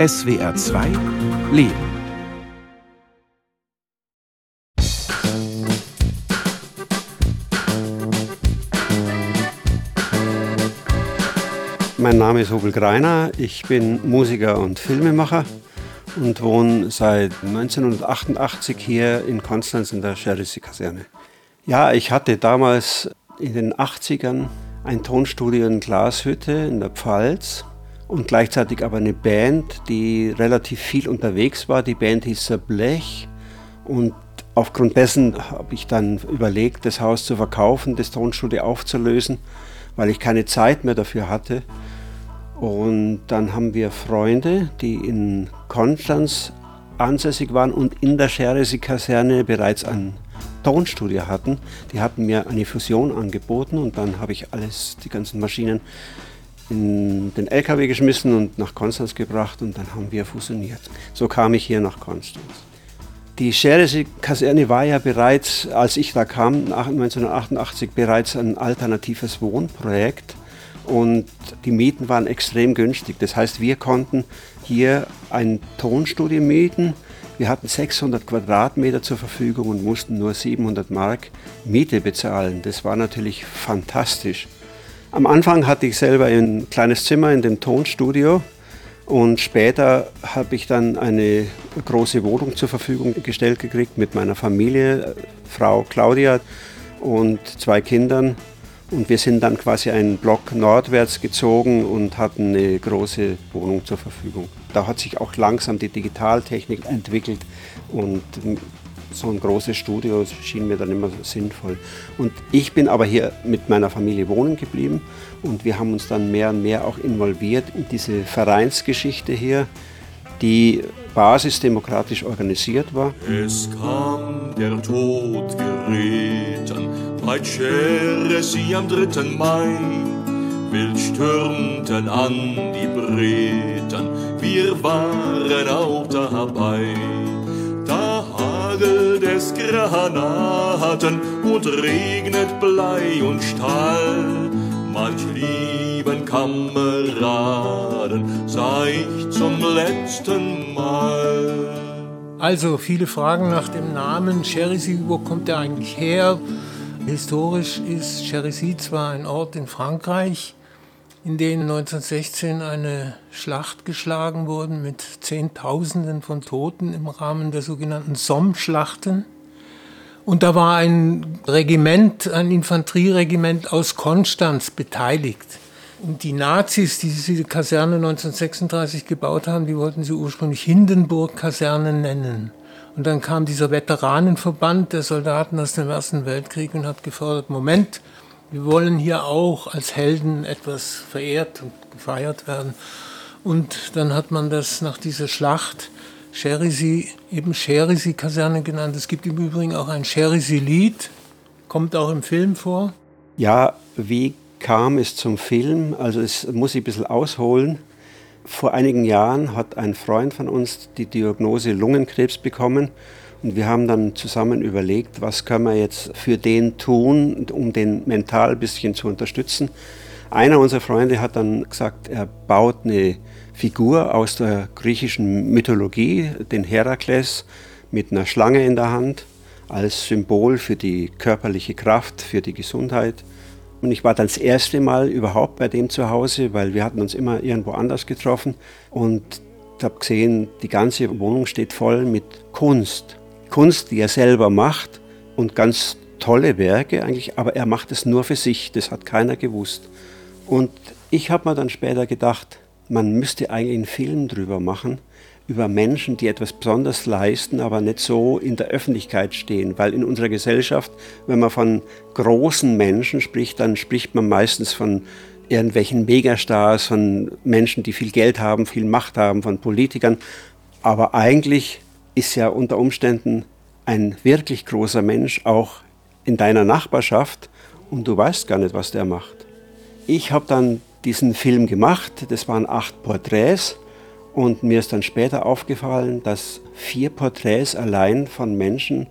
SWR 2 Leben. Mein Name ist Hobel Greiner, ich bin Musiker und Filmemacher und wohne seit 1988 hier in Konstanz in der Cherisy-Kaserne. Ja, ich hatte damals in den 80ern ein Tonstudio in Glashütte in der Pfalz und gleichzeitig aber eine Band, die relativ viel unterwegs war. Die Band hieß Blech und aufgrund dessen habe ich dann überlegt, das Haus zu verkaufen, das Tonstudio aufzulösen, weil ich keine Zeit mehr dafür hatte. Und dann haben wir Freunde, die in Konstanz ansässig waren und in der Scheresi-Kaserne bereits ein Tonstudio hatten. Die hatten mir eine Fusion angeboten und dann habe ich alles, die ganzen Maschinen in den LKW geschmissen und nach Konstanz gebracht und dann haben wir fusioniert. So kam ich hier nach Konstanz. Die Scheresi-Kaserne war ja bereits, als ich da kam, nach 1988 bereits ein alternatives Wohnprojekt und die Mieten waren extrem günstig. Das heißt, wir konnten hier ein Tonstudio mieten. Wir hatten 600 Quadratmeter zur Verfügung und mussten nur 700 Mark Miete bezahlen. Das war natürlich fantastisch. Am Anfang hatte ich selber ein kleines Zimmer in dem Tonstudio und später habe ich dann eine große Wohnung zur Verfügung gestellt gekriegt mit meiner Familie, Frau Claudia und zwei Kindern. Und wir sind dann quasi einen Block nordwärts gezogen und hatten eine große Wohnung zur Verfügung. Da hat sich auch langsam die Digitaltechnik entwickelt und so ein großes Studio schien mir dann immer sinnvoll. Und ich bin aber hier mit meiner Familie wohnen geblieben und wir haben uns dann mehr und mehr auch involviert in diese Vereinsgeschichte hier, die basisdemokratisch organisiert war. Es kam der Tod geritten, bei Cheresi am 3. Mai. Wild stürmten an die Briten, wir waren auch dabei. Da hagelt es Granaten und regnet Blei und Stahl. Manch lieben Kameraden sah ich zum letzten Mal. Also viele Fragen nach dem Namen Cherisy, wo kommt der eigentlich her? Historisch ist Cherisy zwar ein Ort in Frankreich, in dem 1916 eine Schlacht geschlagen wurde mit Zehntausenden von Toten im Rahmen der sogenannten Somme-Schlachten. Und da war ein Regiment, ein Infanterieregiment aus Konstanz beteiligt. Und die Nazis, die diese Kaserne 1936 gebaut haben, die wollten sie ursprünglich Hindenburg-Kaserne nennen. Und dann kam dieser Veteranenverband der Soldaten aus dem Ersten Weltkrieg und hat gefordert, Moment, wir wollen hier auch als Helden etwas verehrt und gefeiert werden. Und dann hat man das nach dieser Schlacht Cherisy, eben Cherisy-Kaserne genannt. Es gibt im Übrigen auch ein Cherisy-Lied, kommt auch im Film vor. Ja, wie kam es zum Film? Also es muss ich ein bisschen ausholen. Vor einigen Jahren hat ein Freund von uns die Diagnose Lungenkrebs bekommen und wir haben dann zusammen überlegt, was können wir jetzt für den tun, um den mental ein bisschen zu unterstützen. Einer unserer Freunde hat dann gesagt, er baut eine Figur aus der griechischen Mythologie, den Herakles mit einer Schlange in der Hand, als Symbol für die körperliche Kraft, für die Gesundheit. Und ich war dann das erste Mal überhaupt bei dem zu Hause, weil wir hatten uns immer irgendwo anders getroffen und habe gesehen, die ganze Wohnung steht voll mit Kunst. Kunst, die er selber macht und ganz tolle Werke eigentlich, aber er macht es nur für sich, das hat keiner gewusst. Und ich habe mir dann später gedacht, man müsste eigentlich einen Film drüber machen, über Menschen, die etwas besonders leisten, aber nicht so in der Öffentlichkeit stehen. Weil in unserer Gesellschaft, wenn man von großen Menschen spricht, dann spricht man meistens von irgendwelchen Megastars, von Menschen, die viel Geld haben, viel Macht haben, von Politikern. Aber eigentlich ist ja unter Umständen ein wirklich großer Mensch auch in deiner Nachbarschaft und du weißt gar nicht, was der macht. Ich habe dann diesen Film gemacht, das waren acht Porträts und mir ist dann später aufgefallen, dass vier Porträts allein von Menschen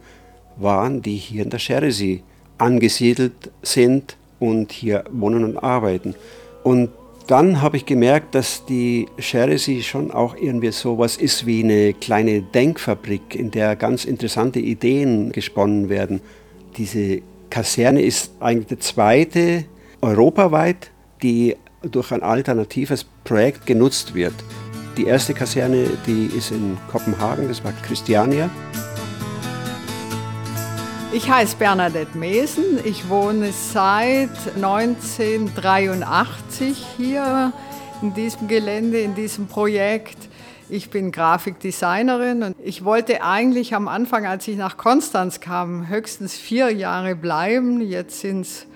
waren, die hier in der Cherisy angesiedelt sind und hier wohnen und arbeiten. Und dann habe ich gemerkt, dass die Cherisy schon auch irgendwie sowas ist wie eine kleine Denkfabrik, in der ganz interessante Ideen gesponnen werden. Diese Kaserne ist eigentlich die zweite europaweit, die durch ein alternatives Projekt genutzt wird. Die erste Kaserne, die ist in Kopenhagen, das war Christiania. Ich heiße Bernadette Mesen. Ich wohne seit 1983 hier in diesem Gelände, in diesem Projekt. Ich bin Grafikdesignerin und ich wollte eigentlich am Anfang, als ich nach Konstanz kam, höchstens vier Jahre bleiben. Jetzt sind es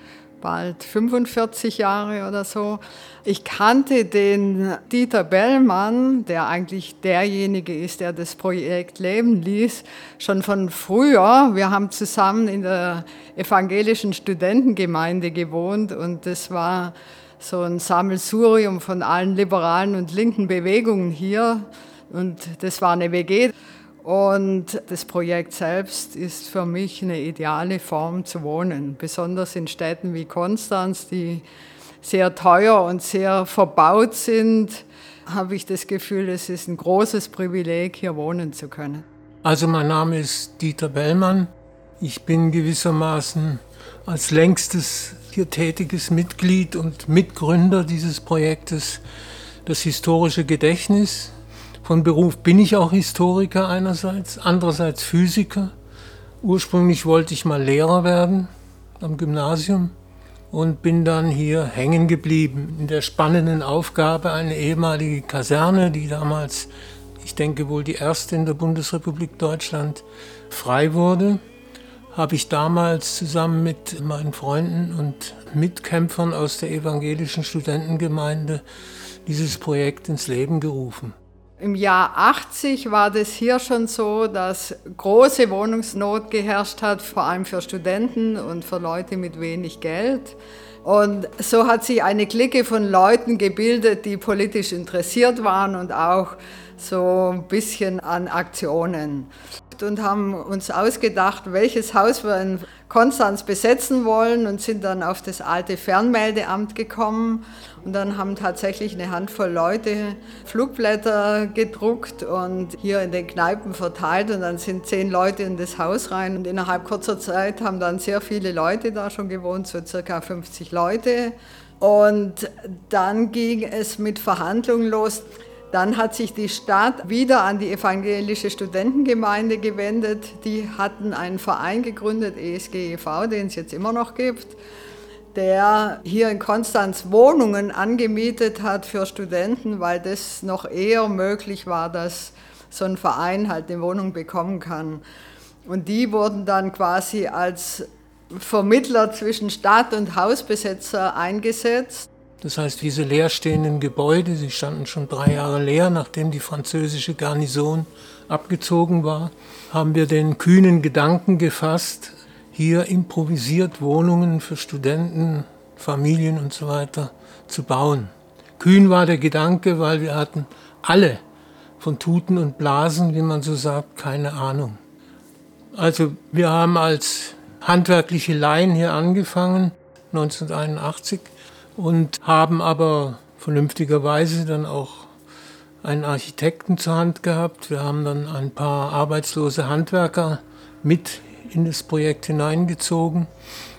bald 45 Jahre oder so. Ich kannte den Dieter Bellmann, der eigentlich derjenige ist, der das Projekt leben ließ, schon von früher. Wir haben zusammen in der evangelischen Studentengemeinde gewohnt und das war so ein Sammelsurium von allen liberalen und linken Bewegungen hier. Und das war eine WG. Und das Projekt selbst ist für mich eine ideale Form zu wohnen, besonders in Städten wie Konstanz, die sehr teuer und sehr verbaut sind, habe ich das Gefühl, es ist ein großes Privileg, hier wohnen zu können. Also mein Name ist Dieter Bellmann. Ich bin gewissermaßen als längstes hier tätiges Mitglied und Mitgründer dieses Projektes das historische Gedächtnis von Beruf bin ich auch Historiker einerseits, andererseits Physiker. Ursprünglich wollte ich mal Lehrer werden am Gymnasium und bin dann hier hängen geblieben in der spannenden Aufgabe, eine ehemalige Kaserne, die damals, ich denke wohl die erste in der Bundesrepublik Deutschland, frei wurde, habe ich damals zusammen mit meinen Freunden und Mitkämpfern aus der evangelischen Studentengemeinde dieses Projekt ins Leben gerufen. Im Jahr 80 war das hier schon so, dass große Wohnungsnot geherrscht hat, vor allem für Studenten und für Leute mit wenig Geld. Und so hat sich eine Clique von Leuten gebildet, die politisch interessiert waren und auch so ein bisschen an Aktionen und haben uns ausgedacht, welches Haus wir in Konstanz besetzen wollen und sind dann auf das alte Fernmeldeamt gekommen und dann haben tatsächlich eine Handvoll Leute Flugblätter gedruckt und hier in den Kneipen verteilt und dann sind zehn Leute in das Haus rein und innerhalb kurzer Zeit haben dann sehr viele Leute da schon gewohnt, so circa 50 Leute. Und dann ging es mit Verhandlungen los. Dann hat sich die Stadt wieder an die evangelische Studentengemeinde gewendet. Die hatten einen Verein gegründet, ESGEV, den es jetzt immer noch gibt, der hier in Konstanz Wohnungen angemietet hat für Studenten, weil das noch eher möglich war, dass so ein Verein halt eine Wohnung bekommen kann. Und die wurden dann quasi als Vermittler zwischen Stadt und Hausbesetzer eingesetzt. Das heißt, diese leerstehenden Gebäude, sie standen schon drei Jahre leer, nachdem die französische Garnison abgezogen war, haben wir den kühnen Gedanken gefasst, hier improvisiert Wohnungen für Studenten, Familien und so weiter zu bauen. Kühn war der Gedanke, weil wir hatten alle von Tuten und Blasen, wie man so sagt, keine Ahnung. Also wir haben als handwerkliche Laien hier angefangen, 1981 und haben aber vernünftigerweise dann auch einen Architekten zur Hand gehabt. Wir haben dann ein paar arbeitslose Handwerker mit in das Projekt hineingezogen,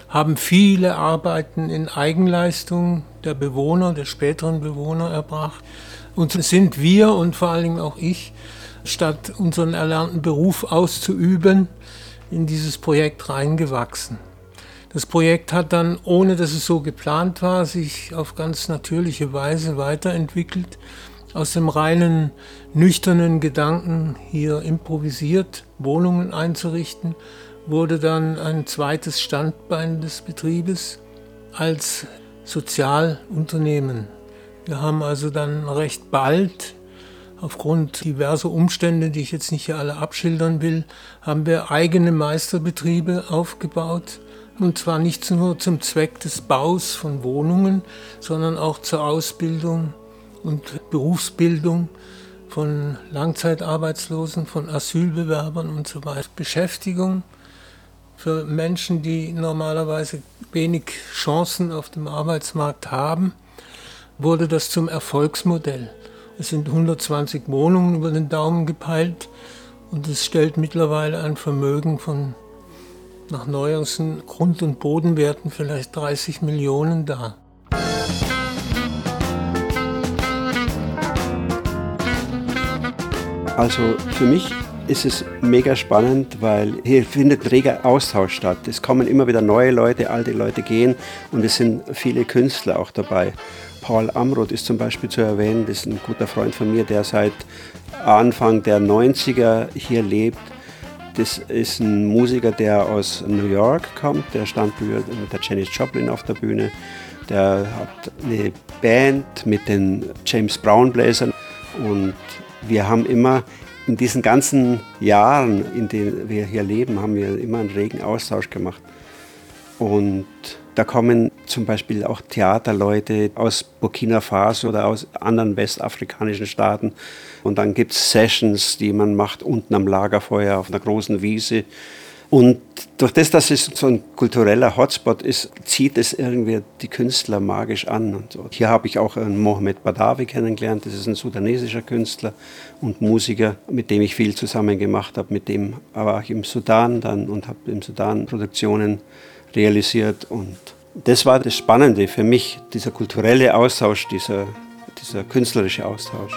haben viele Arbeiten in Eigenleistung der Bewohner, der späteren Bewohner erbracht. Und sind wir und vor allen Dingen auch ich, statt unseren erlernten Beruf auszuüben, in dieses Projekt reingewachsen. Das Projekt hat dann, ohne dass es so geplant war, sich auf ganz natürliche Weise weiterentwickelt. Aus dem reinen, nüchternen Gedanken, hier improvisiert Wohnungen einzurichten, wurde dann ein zweites Standbein des Betriebes als Sozialunternehmen. Wir haben also dann recht bald, aufgrund diverser Umstände, die ich jetzt nicht hier alle abschildern will, haben wir eigene Meisterbetriebe aufgebaut und zwar nicht nur zum Zweck des Baus von Wohnungen, sondern auch zur Ausbildung und Berufsbildung von Langzeitarbeitslosen, von Asylbewerbern und so weiter. Beschäftigung für Menschen, die normalerweise wenig Chancen auf dem Arbeitsmarkt haben. wurde das zum Erfolgsmodell. Es sind 120 Wohnungen über den Daumen gepeilt und es stellt mittlerweile ein Vermögen von nach neuesten Grund- und Bodenwerten vielleicht 30 Millionen dar. Also für mich ist es mega spannend, weil hier findet reger Austausch statt. Es kommen immer wieder neue Leute, alte Leute gehen und es sind viele Künstler auch dabei. Paul Amroth ist zum Beispiel zu erwähnen, das ist ein guter Freund von mir, der seit Anfang der 90er hier lebt. Das ist ein Musiker, der aus New York kommt, der stand mit der Janis Joplin auf der Bühne. Der hat eine Band mit den James Brown Bläsern und wir haben immer in diesen ganzen Jahren, in denen wir hier leben, haben wir immer einen regen Austausch gemacht. Und da kommen zum Beispiel auch Theaterleute aus Burkina Faso oder aus anderen westafrikanischen Staaten. Und dann gibt es Sessions, die man macht unten am Lagerfeuer auf einer großen Wiese. Und durch das, dass es so ein kultureller Hotspot ist, zieht es irgendwie die Künstler magisch an. Und. Hier habe ich auch einen Mohamed Badawi kennengelernt. Das ist ein sudanesischer Künstler und Musiker, mit dem ich viel zusammen gemacht habe. Mit dem war ich im Sudan dann und habe im Sudan Produktionen realisiert. Und das war das Spannende für mich, dieser kulturelle Austausch, dieser, dieser künstlerische Austausch.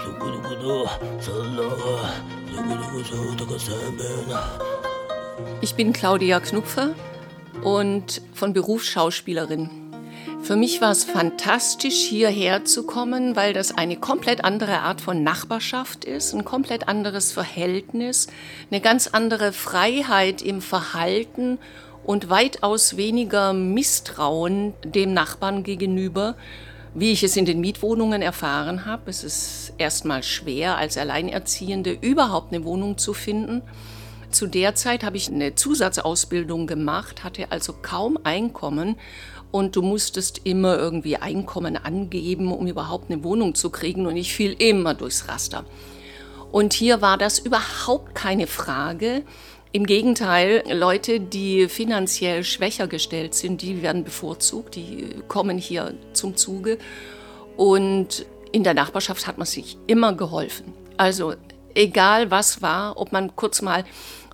Ich bin Claudia Knupfer und von Beruf Schauspielerin. Für mich war es fantastisch, hierher zu kommen, weil das eine komplett andere Art von Nachbarschaft ist, ein komplett anderes Verhältnis, eine ganz andere Freiheit im Verhalten und weitaus weniger Misstrauen dem Nachbarn gegenüber, wie ich es in den Mietwohnungen erfahren habe. Es ist erstmal schwer, als Alleinerziehende überhaupt eine Wohnung zu finden. Zu der Zeit habe ich eine Zusatzausbildung gemacht, hatte also kaum Einkommen und du musstest immer irgendwie Einkommen angeben, um überhaupt eine Wohnung zu kriegen und ich fiel immer durchs Raster. Und hier war das überhaupt keine Frage. Im Gegenteil, Leute, die finanziell schwächer gestellt sind, die werden bevorzugt, die kommen hier zum Zuge. Und in der Nachbarschaft hat man sich immer geholfen. Also egal was war, ob man kurz mal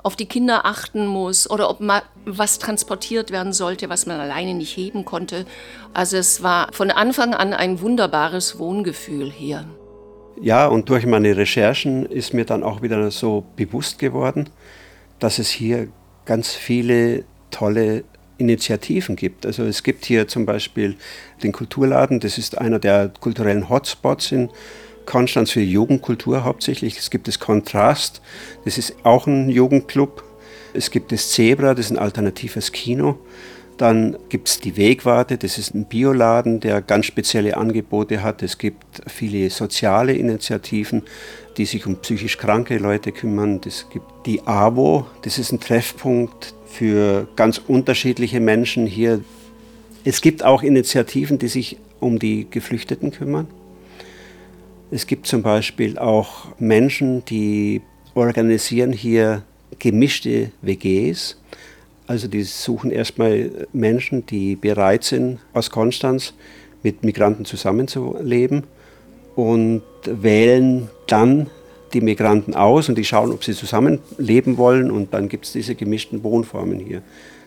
auf die Kinder achten muss oder ob mal was transportiert werden sollte, was man alleine nicht heben konnte. Also es war von Anfang an ein wunderbares Wohngefühl hier. Ja, und durch meine Recherchen ist mir dann auch wieder so bewusst geworden, dass es hier ganz viele tolle Initiativen gibt. Also es gibt hier zum Beispiel den Kulturladen, das ist einer der kulturellen Hotspots in Konstanz für Jugendkultur hauptsächlich. Es gibt das Kontrast, das ist auch ein Jugendclub. Es gibt das Zebra, das ist ein alternatives Kino. Dann gibt es die Wegwarte, das ist ein Bioladen, der ganz spezielle Angebote hat. Es gibt viele soziale Initiativen, die sich um psychisch kranke Leute kümmern. Es gibt die AWO, das ist ein Treffpunkt für ganz unterschiedliche Menschen hier. Es gibt auch Initiativen, die sich um die Geflüchteten kümmern. Es gibt zum Beispiel auch Menschen, die organisieren hier gemischte WGs. Also die suchen erstmal Menschen, die bereit sind, aus Konstanz mit Migranten zusammenzuleben und wählen dann die Migranten aus und die schauen, ob sie zusammenleben wollen und dann gibt es diese gemischten Wohnformen hier.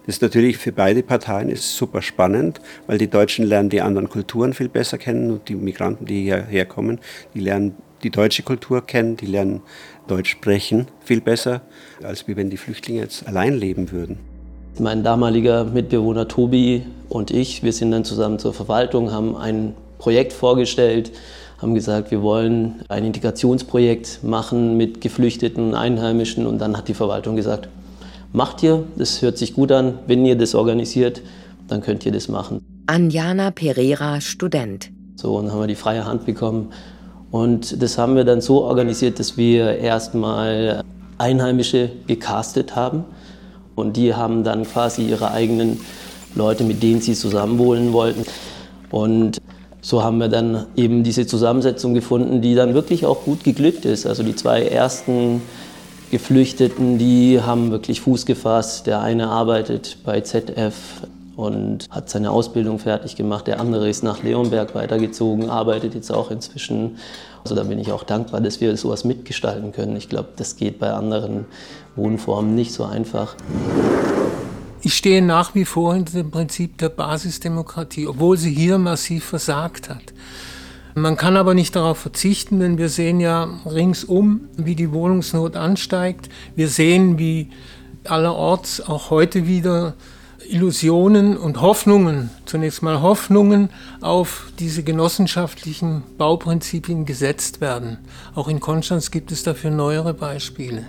Das ist natürlich für beide Parteien ist super spannend, weil die Deutschen lernen die anderen Kulturen viel besser kennen und die Migranten, die hierher kommen, die lernen die deutsche Kultur kennen, die lernen Deutsch sprechen viel besser, als wenn die Flüchtlinge jetzt allein leben würden. Mein damaliger Mitbewohner Tobi und ich, wir sind dann zusammen zur Verwaltung, haben ein Projekt vorgestellt, haben gesagt, wir wollen ein Integrationsprojekt machen mit Geflüchteten, Einheimischen und dann hat die Verwaltung gesagt, macht ihr, das hört sich gut an, wenn ihr das organisiert, dann könnt ihr das machen. Anjana Pereira, Student. So, und dann haben wir die freie Hand bekommen. Und das haben wir dann so organisiert, dass wir erstmal Einheimische gecastet haben. Und die haben dann quasi ihre eigenen Leute, mit denen sie zusammenwohnen wollten. Und so haben wir dann eben diese Zusammensetzung gefunden, die dann wirklich auch gut geglückt ist. Also die zwei ersten Geflüchteten, die haben wirklich Fuß gefasst. Der eine arbeitet bei ZF und hat seine Ausbildung fertig gemacht. Der andere ist nach Leonberg weitergezogen, arbeitet jetzt auch inzwischen. Also da bin ich auch dankbar, dass wir sowas mitgestalten können. Ich glaube, das geht bei anderen Wohnformen nicht so einfach. Ich stehe nach wie vor hinter dem Prinzip der Basisdemokratie, obwohl sie hier massiv versagt hat. Man kann aber nicht darauf verzichten, denn wir sehen ja ringsum, wie die Wohnungsnot ansteigt. Wir sehen, wie allerorts auch heute wieder Illusionen und Hoffnungen, zunächst mal Hoffnungen auf diese genossenschaftlichen Bauprinzipien gesetzt werden. Auch in Konstanz gibt es dafür neuere Beispiele.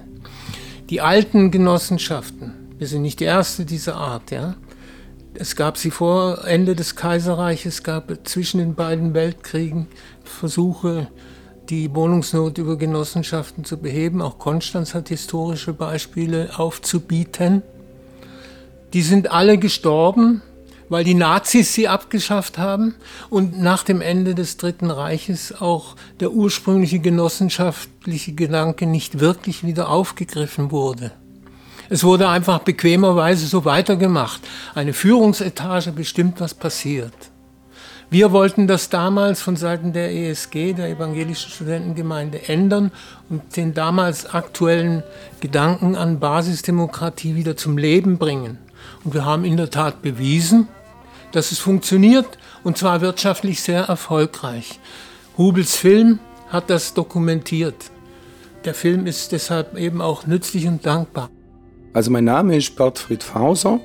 Die alten Genossenschaften, wir sind nicht die erste dieser Art, ja, es gab sie vor Ende des Kaiserreiches, es gab zwischen den beiden Weltkriegen Versuche, die Wohnungsnot über Genossenschaften zu beheben. Auch Konstanz hat historische Beispiele aufzubieten. Die sind alle gestorben, weil die Nazis sie abgeschafft haben und nach dem Ende des Dritten Reiches auch der ursprüngliche genossenschaftliche Gedanke nicht wirklich wieder aufgegriffen wurde. Es wurde einfach bequemerweise so weitergemacht. Eine Führungsetage bestimmt, was passiert. Wir wollten das damals von Seiten der ESG, der Evangelischen Studentengemeinde, ändern und den damals aktuellen Gedanken an Basisdemokratie wieder zum Leben bringen. Und wir haben in der Tat bewiesen, dass es funktioniert und zwar wirtschaftlich sehr erfolgreich. Hubels Film hat das dokumentiert. Der Film ist deshalb eben auch nützlich und dankbar. Also mein Name ist Bertfried Fauser.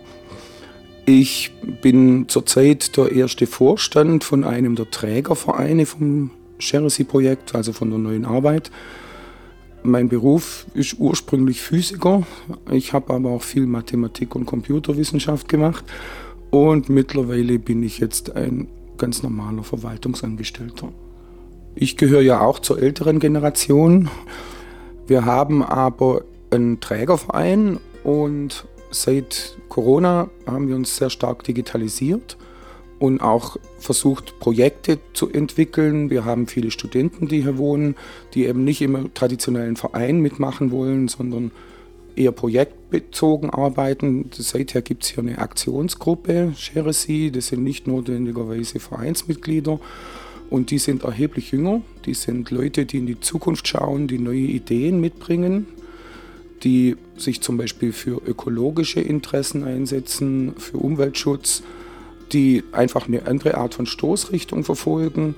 Ich bin zurzeit der erste Vorstand von einem der Trägervereine vom Cheresy-Projekt, also von der neuen Arbeit. Mein Beruf ist ursprünglich Physiker. Ich habe aber auch viel Mathematik und Computerwissenschaft gemacht. Und mittlerweile bin ich jetzt ein ganz normaler Verwaltungsangestellter. Ich gehöre ja auch zur älteren Generation. Wir haben aber einen Trägerverein und seit Corona haben wir uns sehr stark digitalisiert und auch versucht, Projekte zu entwickeln. Wir haben viele Studenten, die hier wohnen, die eben nicht im traditionellen Verein mitmachen wollen, sondern eher projektbezogen arbeiten. Seither gibt es hier eine Aktionsgruppe, Share Sie. Das sind nicht notwendigerweise Vereinsmitglieder. Und die sind erheblich jünger. Die sind Leute, die in die Zukunft schauen, die neue Ideen mitbringen die sich zum Beispiel für ökologische Interessen einsetzen, für Umweltschutz, die einfach eine andere Art von Stoßrichtung verfolgen,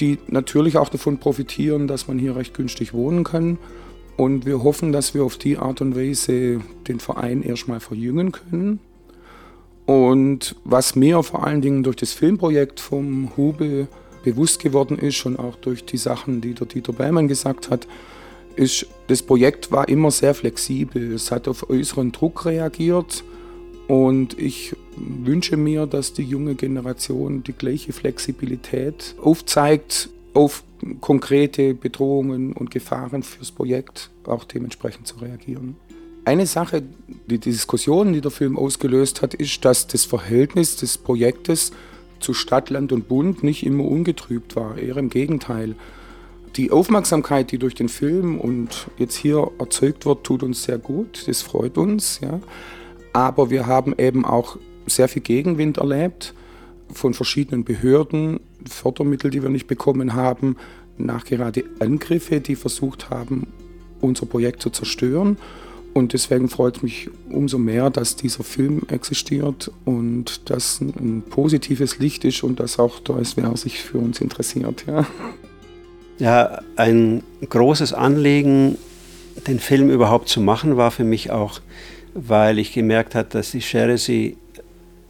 die natürlich auch davon profitieren, dass man hier recht günstig wohnen kann. Und wir hoffen, dass wir auf die Art und Weise den Verein erstmal verjüngen können. Und was mir vor allen Dingen durch das Filmprojekt vom Hubel bewusst geworden ist und auch durch die Sachen, die der Dieter Beimann gesagt hat, ist, das Projekt war immer sehr flexibel. Es hat auf äußeren Druck reagiert und ich wünsche mir, dass die junge Generation die gleiche Flexibilität aufzeigt, auf konkrete Bedrohungen und Gefahren fürs Projekt auch dementsprechend zu reagieren. Eine Sache, die, die Diskussion, die der Film ausgelöst hat, ist, dass das Verhältnis des Projektes zu Stadt, Land und Bund nicht immer ungetrübt war, eher im Gegenteil. Die Aufmerksamkeit, die durch den Film und jetzt hier erzeugt wird, tut uns sehr gut. Das freut uns. Ja. Aber wir haben eben auch sehr viel Gegenwind erlebt von verschiedenen Behörden, Fördermittel, die wir nicht bekommen haben, nachgerade Angriffe, die versucht haben, unser Projekt zu zerstören. Und deswegen freut es mich umso mehr, dass dieser Film existiert und dass ein positives Licht ist und dass auch der SWR sich für uns interessiert. Ja. Ja, ein großes Anliegen, den Film überhaupt zu machen, war für mich auch, weil ich gemerkt habe, dass die Cheresy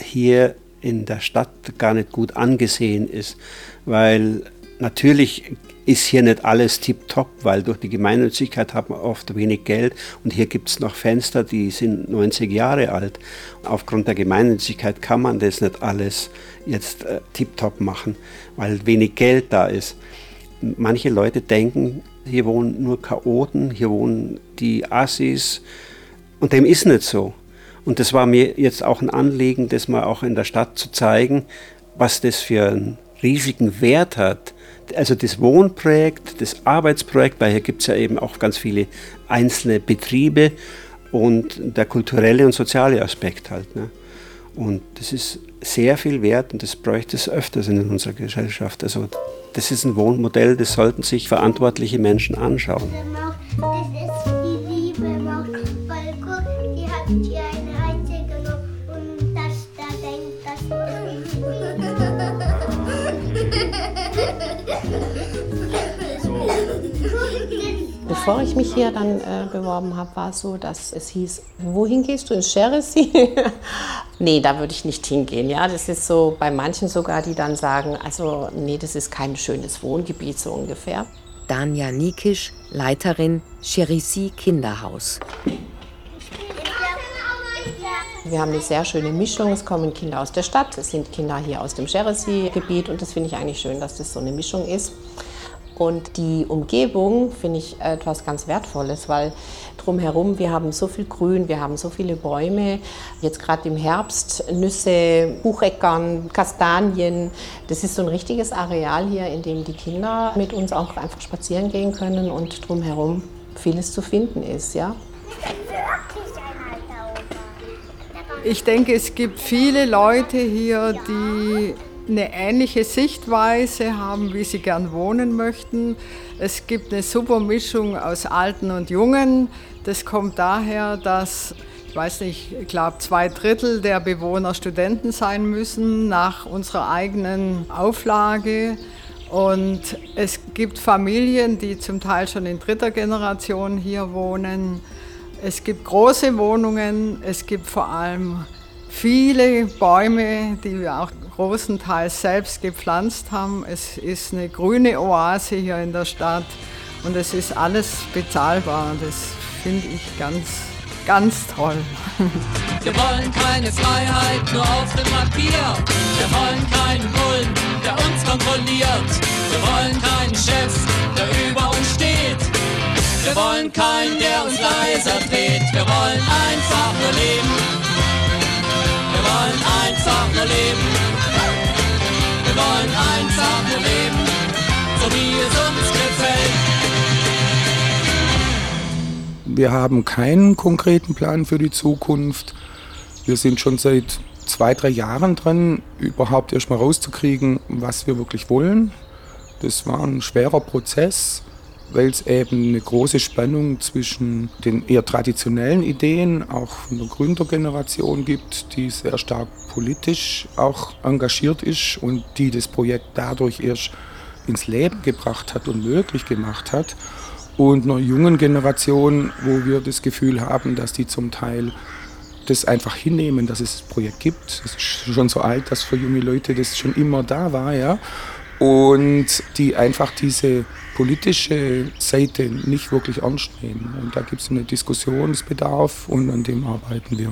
hier in der Stadt gar nicht gut angesehen ist, weil natürlich ist hier nicht alles tiptop, weil durch die Gemeinnützigkeit hat man oft wenig Geld und hier gibt es noch Fenster, die sind 90 Jahre alt. Aufgrund der Gemeinnützigkeit kann man das nicht alles jetzt äh, tiptop machen, weil wenig Geld da ist manche Leute denken, hier wohnen nur Chaoten, hier wohnen die Assis. Und dem ist nicht so. Und das war mir jetzt auch ein Anliegen, das mal auch in der Stadt zu zeigen, was das für einen riesigen Wert hat. Also das Wohnprojekt, das Arbeitsprojekt, weil hier gibt es ja eben auch ganz viele einzelne Betriebe und der kulturelle und soziale Aspekt halt. Ne? Und das ist sehr viel wert und das bräuchte es öfters in unserer Gesellschaft. Also das ist ein Wohnmodell, das sollten sich verantwortliche Menschen anschauen. Das Bevor ich mich hier dann äh, beworben habe, war es so, dass es hieß, wohin gehst du ins Cherisy? nee, da würde ich nicht hingehen. Ja, das ist so bei manchen sogar, die dann sagen, also nee, das ist kein schönes Wohngebiet so ungefähr. Danja Nikisch, Leiterin Cherisy Kinderhaus. Wir haben eine sehr schöne Mischung. Es kommen Kinder aus der Stadt, es sind Kinder hier aus dem Cherisy-Gebiet und das finde ich eigentlich schön, dass das so eine Mischung ist. Und die Umgebung finde ich etwas ganz Wertvolles, weil drumherum wir haben so viel Grün, wir haben so viele Bäume. Jetzt gerade im Herbst Nüsse, Bucheckern, Kastanien. Das ist so ein richtiges Areal hier, in dem die Kinder mit uns auch einfach spazieren gehen können und drumherum vieles zu finden ist, ja. Ich denke, es gibt viele Leute hier, die eine ähnliche Sichtweise haben, wie sie gern wohnen möchten. Es gibt eine super Mischung aus Alten und Jungen. Das kommt daher, dass, ich weiß nicht, ich glaube, zwei Drittel der Bewohner Studenten sein müssen nach unserer eigenen Auflage. Und es gibt Familien, die zum Teil schon in dritter Generation hier wohnen. Es gibt große Wohnungen, es gibt vor allem viele Bäume, die wir auch großenteils selbst gepflanzt haben. Es ist eine grüne Oase hier in der Stadt und es ist alles bezahlbar. Das finde ich ganz, ganz toll. Wir wollen keine Freiheit nur auf dem Papier. Wir wollen keinen Bullen, der uns kontrolliert. Wir wollen keinen Chef, der über uns steht. Wir wollen keinen, der uns leiser dreht. Wir wollen einfach nur leben. Wir wollen einfach nur leben. Wir wollen einfach nur leben, so wie es uns gefällt. Wir haben keinen konkreten Plan für die Zukunft. Wir sind schon seit zwei, drei Jahren dran, überhaupt erstmal rauszukriegen, was wir wirklich wollen. Das war ein schwerer Prozess, weil es eben eine große Spannung zwischen den eher traditionellen Ideen, auch von der Gründergeneration gibt, die sehr stark politisch auch engagiert ist und die das Projekt dadurch erst ins Leben gebracht hat und möglich gemacht hat und einer jungen Generation, wo wir das Gefühl haben, dass die zum Teil das einfach hinnehmen, dass es das Projekt gibt. Es ist schon so alt, dass für junge Leute das schon immer da war, ja. Und die einfach diese politische Seite nicht wirklich ernst nehmen. Und da gibt es einen Diskussionsbedarf und an dem arbeiten wir.